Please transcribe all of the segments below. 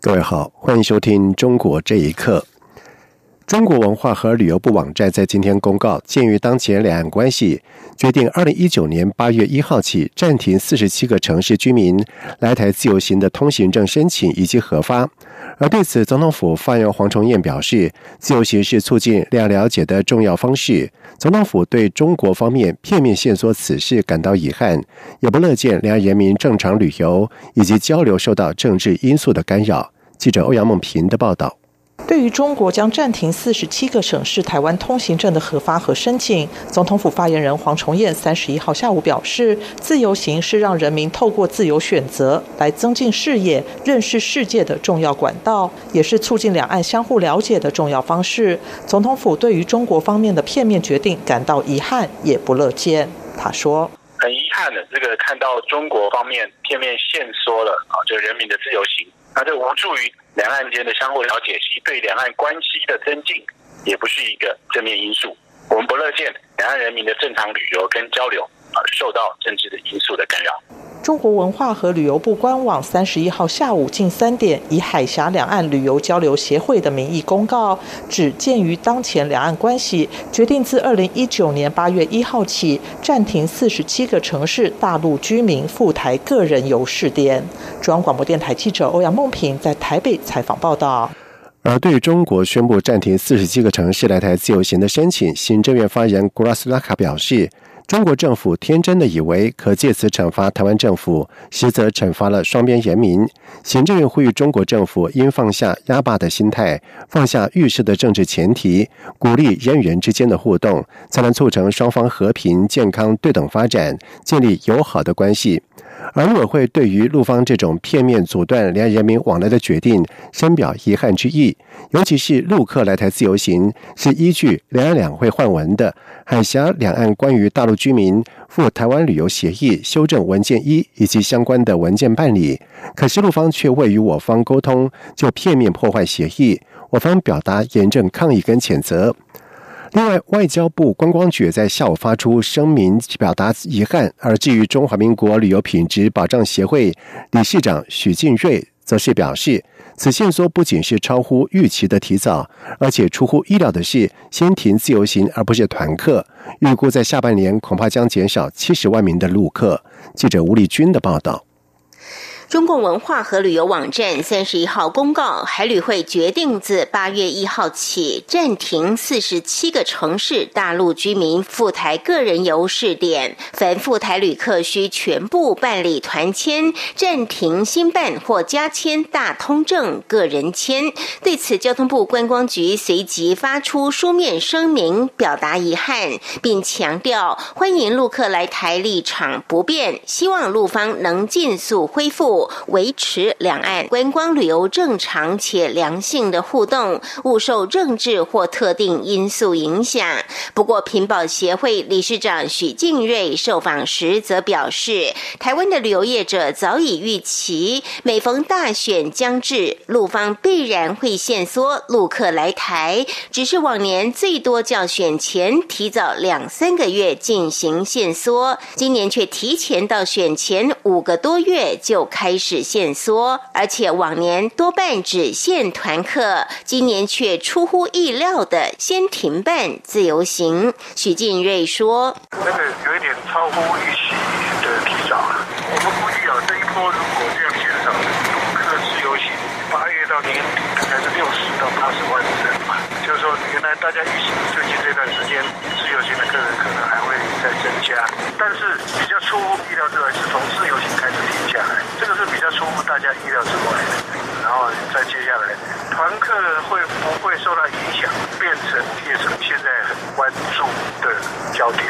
各位好，欢迎收听《中国这一刻》。中国文化和旅游部网站在今天公告，鉴于当前两岸关系，决定二零一九年八月一号起暂停四十七个城市居民来台自由行的通行证申请以及核发。而对此，总统府发言人黄崇彦表示，自由行是促进两岸了解的重要方式。总统府对中国方面片面线索此事感到遗憾，也不乐见两岸人民正常旅游以及交流受到政治因素的干扰。记者欧阳梦平的报道。对于中国将暂停四十七个省市台湾通行证的核发和申请，总统府发言人黄崇彦三十一号下午表示，自由行是让人民透过自由选择来增进视野、认识世界的重要管道，也是促进两岸相互了解的重要方式。总统府对于中国方面的片面决定感到遗憾，也不乐见。他说：“很遗憾的，这个看到中国方面片面限缩了啊，就人民的自由行。”那就无助于两岸间的相互了解，其对两岸关系的增进也不是一个正面因素。我们不乐见两岸人民的正常旅游跟交流啊受到政治的因素的干扰。中国文化和旅游部官网三十一号下午近三点，以海峡两岸旅游交流协会的名义公告，指鉴于当前两岸关系，决定自二零一九年八月一号起暂停四十七个城市大陆居民赴台个人游试点。中央广播电台记者欧阳梦平在台北采访报道。而对于中国宣布暂停四十七个城市来台自由行的申请，行政院发言人古拉斯拉卡表示。中国政府天真的以为可借此惩罚台湾政府，实则惩罚了双边人民。行政院呼吁中国政府应放下压霸的心态，放下预设的政治前提，鼓励人与人之间的互动，才能促成双方和平、健康、对等发展，建立友好的关系。而陆委会对于陆方这种片面阻断两岸人民往来的决定，深表遗憾之意。尤其是陆客来台自由行，是依据两岸两会换文的《海峡两岸关于大陆居民赴台湾旅游协议修正文件一》以及相关的文件办理，可是陆方却未与我方沟通，就片面破坏协议，我方表达严正抗议跟谴责。另外，外交部观光局在下午发出声明，表达遗憾。而至于中华民国旅游品质保障协会理事长许进瑞，则是表示，此线索不仅是超乎预期的提早，而且出乎意料的是，先停自由行而不是团客。预估在下半年恐怕将减少七十万名的陆客。记者吴立军的报道。中共文化和旅游网站三十一号公告，海旅会决定自八月一号起暂停四十七个城市大陆居民赴台个人游试点，凡赴台旅客需全部办理团签，暂停新办或加签大通证个人签。对此，交通部观光局随即发出书面声明，表达遗憾，并强调欢迎陆客来台立场不变，希望陆方能尽速恢复。维持两岸观光旅游正常且良性的互动，勿受政治或特定因素影响。不过，屏保协会理事长许敬瑞受访时则表示，台湾的旅游业者早已预期，每逢大选将至，陆方必然会限缩陆客来台，只是往年最多较选前提早两三个月进行限缩，今年却提前到选前五个多月就开。开始限缩，而且往年多半只限团客，今年却出乎意料的先停办自由行。许进瑞说：“那个有一点超乎预期的提早。我们估计啊，这一波如果这样减少，游客自由行八月到年底大概是六十到八十万人嘛。就是说，原来大家预期最近这段时间自由行的客人可能还会再增加，但是比较出乎意料之外，是从自由行开始停下来。”是比较出乎大家意料之外，然后再接下来，团客会不会受到影响，变成业者现在很关注的焦点。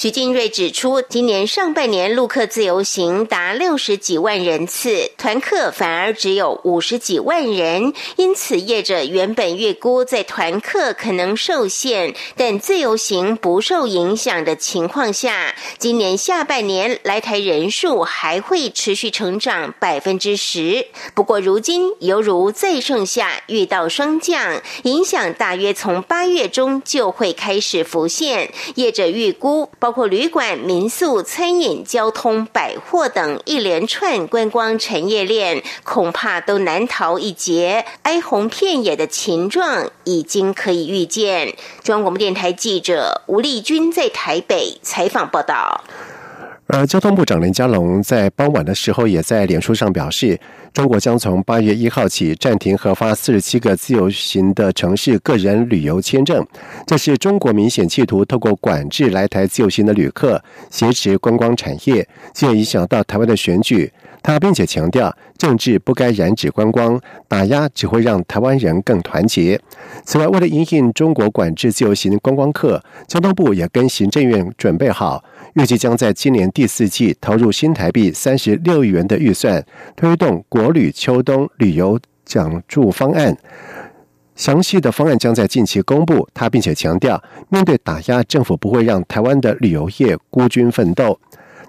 徐金瑞指出，今年上半年陆客自由行达六十几万人次，团客反而只有五十几万人，因此业者原本预估在团客可能受限，但自由行不受影响的情况下，今年下半年来台人数还会持续成长百分之十。不过如今犹如再盛夏遇到霜降，影响大约从八月中就会开始浮现。业者预估。包括旅馆、民宿、餐饮、交通、百货等一连串观光产业链，恐怕都难逃一劫。哀鸿遍野的情状已经可以预见。中央广播电台记者吴丽君在台北采访报道。而交通部长林佳龙在傍晚的时候，也在脸书上表示，中国将从八月一号起暂停核发四十七个自由行的城市个人旅游签证。这是中国明显企图透过管制来台自由行的旅客，挟持观光产业，进而影响到台湾的选举。他并且强调，政治不该染指观光，打压只会让台湾人更团结。此外，为了应应中国管制自由行观光客，交通部也跟行政院准备好。预计将在今年第四季投入新台币三十六亿元的预算，推动国旅秋冬旅游奖助方案。详细的方案将在近期公布。他并且强调，面对打压，政府不会让台湾的旅游业孤军奋斗。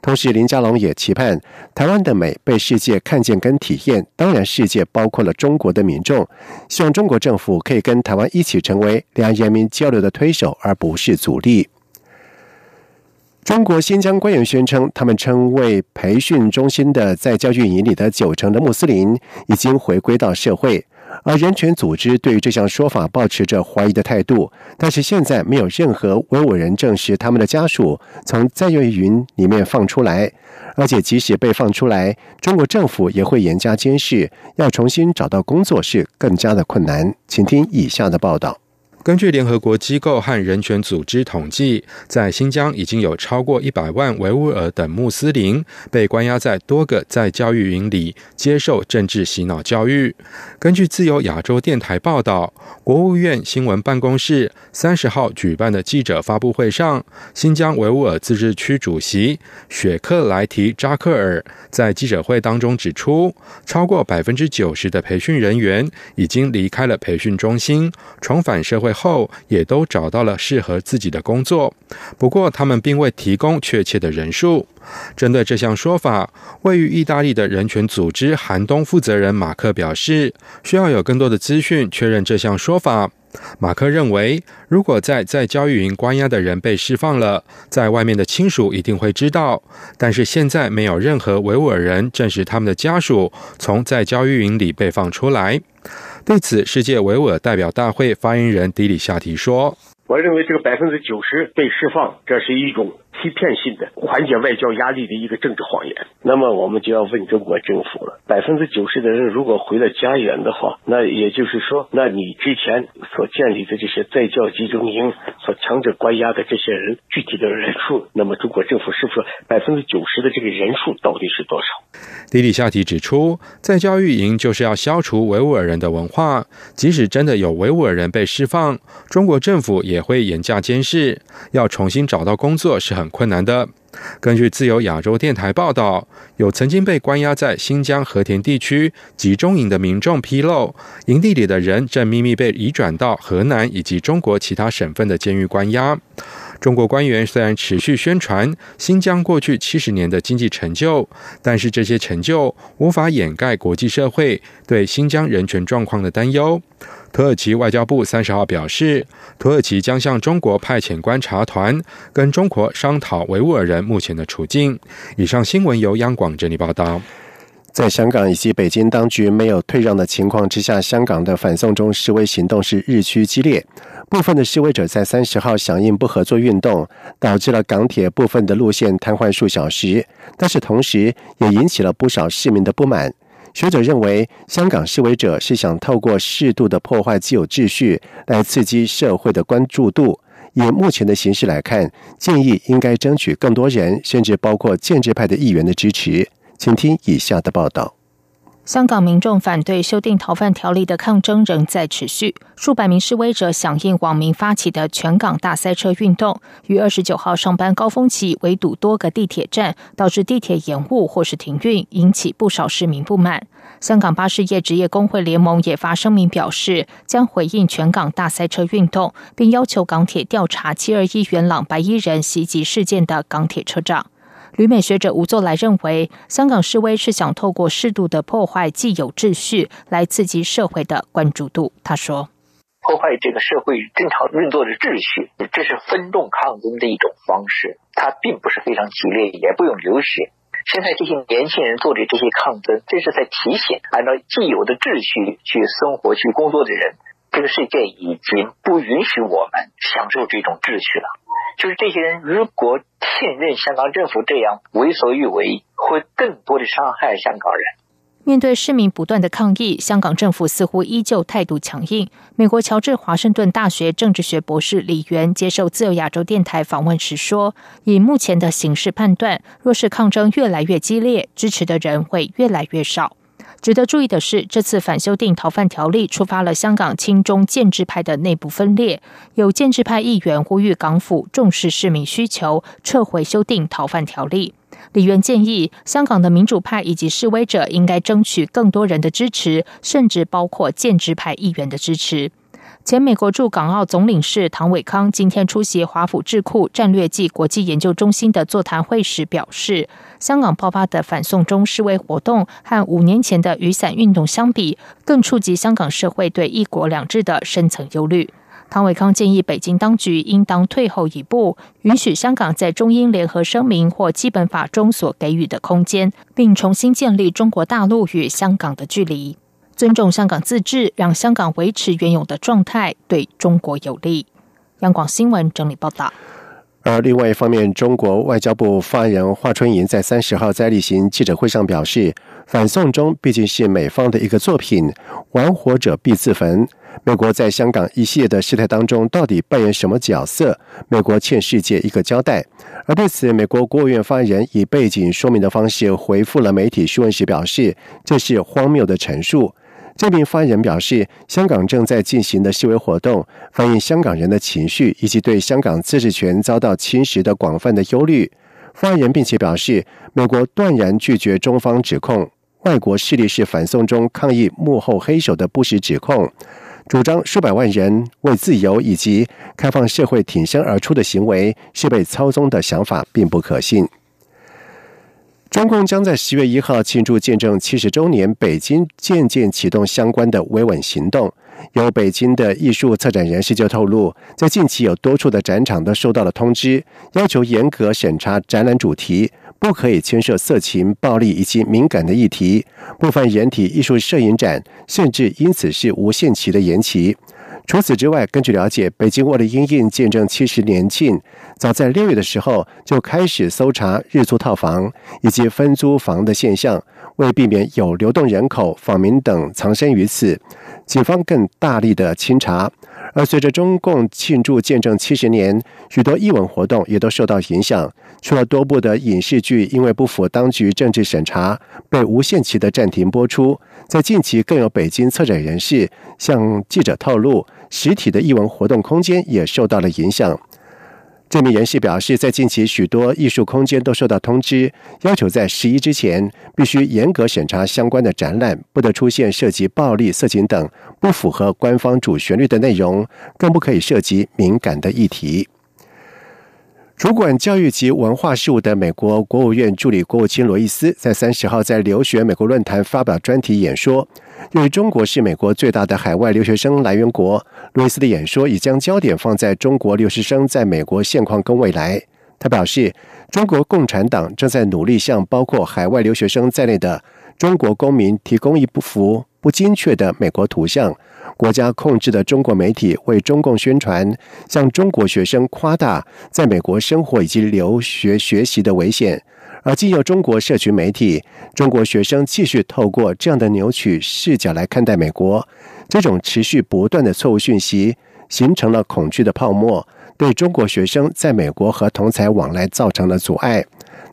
同时，林佳龙也期盼台湾的美被世界看见跟体验。当然，世界包括了中国的民众，希望中国政府可以跟台湾一起成为两岸人民交流的推手，而不是阻力。中国新疆官员宣称，他们称为培训中心的在教育营里的九成的穆斯林已经回归到社会，而人权组织对于这项说法保持着怀疑的态度。但是现在没有任何维吾尔人证实他们的家属从在教育营里面放出来，而且即使被放出来，中国政府也会严加监视，要重新找到工作是更加的困难。请听以下的报道。根据联合国机构和人权组织统计，在新疆已经有超过一百万维吾尔等穆斯林被关押在多个在教育营里接受政治洗脑教育。根据自由亚洲电台报道，国务院新闻办公室三十号举办的记者发布会上，新疆维吾尔自治区主席雪克莱提扎克尔在记者会当中指出，超过百分之九十的培训人员已经离开了培训中心，重返社会。后也都找到了适合自己的工作，不过他们并未提供确切的人数。针对这项说法，位于意大利的人权组织寒冬负责人马克表示，需要有更多的资讯确认这项说法。马克认为，如果在在教育营关押的人被释放了，在外面的亲属一定会知道，但是现在没有任何维吾尔人证实他们的家属从在教育营里被放出来。对此，世界维吾尔代表大会发言人迪里夏提说：“我认为这个百分之九十被释放，这是一种。”欺骗性的缓解外交压力的一个政治谎言。那么我们就要问中国政府了：百分之九十的人如果回了家园的话，那也就是说，那你之前所建立的这些在教集中营所强制关押的这些人具体的人数，那么中国政府是不是百分之九十的这个人数到底是多少？迪里夏提指出，在教育营就是要消除维吾尔人的文化，即使真的有维吾尔人被释放，中国政府也会严加监视，要重新找到工作是很。困难的。根据自由亚洲电台报道，有曾经被关押在新疆和田地区集中营的民众披露，营地里的人正秘密被移转到河南以及中国其他省份的监狱关押。中国官员虽然持续宣传新疆过去七十年的经济成就，但是这些成就无法掩盖国际社会对新疆人权状况的担忧。土耳其外交部三十号表示，土耳其将向中国派遣观察团，跟中国商讨维吾尔人目前的处境。以上新闻由央广整理报道。在香港以及北京当局没有退让的情况之下，香港的反送中示威行动是日趋激烈。部分的示威者在三十号响应不合作运动，导致了港铁部分的路线瘫痪数小时。但是同时也引起了不少市民的不满。学者认为，香港示威者是想透过适度的破坏既有秩序，来刺激社会的关注度。以目前的形势来看，建议应该争取更多人，甚至包括建制派的议员的支持。请听以下的报道。香港民众反对修订逃犯条例的抗争仍在持续，数百名示威者响应网民发起的全港大塞车运动，于二十九号上班高峰期围堵多个地铁站，导致地铁延误或是停运，引起不少市民不满。香港巴士业职业工会联盟也发声明表示，将回应全港大塞车运动，并要求港铁调查七二一元朗白衣人袭击事件的港铁车长。旅美学者吴作来认为，香港示威是想透过适度的破坏既有秩序，来刺激社会的关注度。他说：“破坏这个社会正常运作的秩序，这是分众抗争的一种方式。它并不是非常激烈，也不用流血。现在这些年轻人做的这些抗争，这是在提醒按照既有的秩序去生活、去工作的人，这个世界已经不允许我们享受这种秩序了。”就是这些人，如果信任香港政府这样为所欲为，会更多的伤害香港人。面对市民不断的抗议，香港政府似乎依旧态度强硬。美国乔治华盛顿大学政治学博士李元接受自由亚洲电台访问时说：“以目前的形势判断，若是抗争越来越激烈，支持的人会越来越少。”值得注意的是，这次反修订逃犯条例触发了香港亲中建制派的内部分裂。有建制派议员呼吁港府重视市民需求，撤回修订逃犯条例。李元建议，香港的民主派以及示威者应该争取更多人的支持，甚至包括建制派议员的支持。前美国驻港澳总领事唐伟康今天出席华府智库战略暨国际研究中心的座谈会时表示，香港爆发的反送中示威活动和五年前的雨伞运动相比，更触及香港社会对一国两制的深层忧虑。唐伟康建议北京当局应当退后一步，允许香港在中英联合声明或基本法中所给予的空间，并重新建立中国大陆与香港的距离。尊重香港自治，让香港维持原有的状态，对中国有利。央广新闻整理报道。而另外一方面，中国外交部发言人华春莹在三十号在例行记者会上表示：“反送中毕竟是美方的一个作品，玩火者必自焚。美国在香港一系列的事态当中，到底扮演什么角色？美国欠世界一个交代。”而对此，美国国务院发言人以背景说明的方式回复了媒体询问时表示：“这是荒谬的陈述。”这名发言人表示，香港正在进行的示威活动反映香港人的情绪，以及对香港自治权遭到侵蚀的广泛的忧虑。发言人并且表示，美国断然拒绝中方指控外国势力是反送中抗议幕后黑手的不实指控，主张数百万人为自由以及开放社会挺身而出的行为是被操纵的想法，并不可信。中共将在十月一号庆祝建政七十周年，北京渐渐启动相关的维稳行动。有北京的艺术策展人士就透露，在近期有多处的展场都收到了通知，要求严格审查展览主题，不可以牵涉色情、暴力以及敏感的议题。部分人体艺术摄影展甚至因此是无限期的延期。除此之外，根据了解，北京为了因应见证七十年庆，早在六月的时候就开始搜查日租套房以及分租房的现象，为避免有流动人口、访民等藏身于此，警方更大力的清查。而随着中共庆祝见证七十年，许多艺文活动也都受到影响。除了多部的影视剧因为不符当局政治审查，被无限期的暂停播出，在近期更有北京策展人士向记者透露，实体的艺文活动空间也受到了影响。这名人士表示，在近期许多艺术空间都受到通知，要求在十一之前必须严格审查相关的展览，不得出现涉及暴力、色情等不符合官方主旋律的内容，更不可以涉及敏感的议题。主管教育及文化事务的美国国务院助理国务卿罗伊斯在三十号在留学美国论坛发表专题演说。由于中国是美国最大的海外留学生来源国，路易斯的演说已将焦点放在中国留学生在美国现况跟未来。他表示，中国共产党正在努力向包括海外留学生在内的中国公民提供一部幅不精确的美国图像。国家控制的中国媒体为中共宣传，向中国学生夸大在美国生活以及留学学习的危险，而既有中国社群媒体，中国学生继续透过这样的扭曲视角来看待美国。这种持续不断的错误讯息，形成了恐惧的泡沫，对中国学生在美国和同财往来造成了阻碍。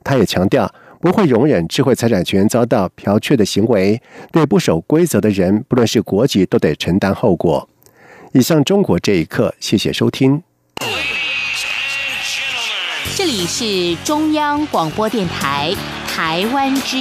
他也强调不会容忍智慧财产权遭到剽窃的行为，对不守规则的人，不论是国籍，都得承担后果。以上，中国这一刻，谢谢收听。这里是中央广播电台台湾之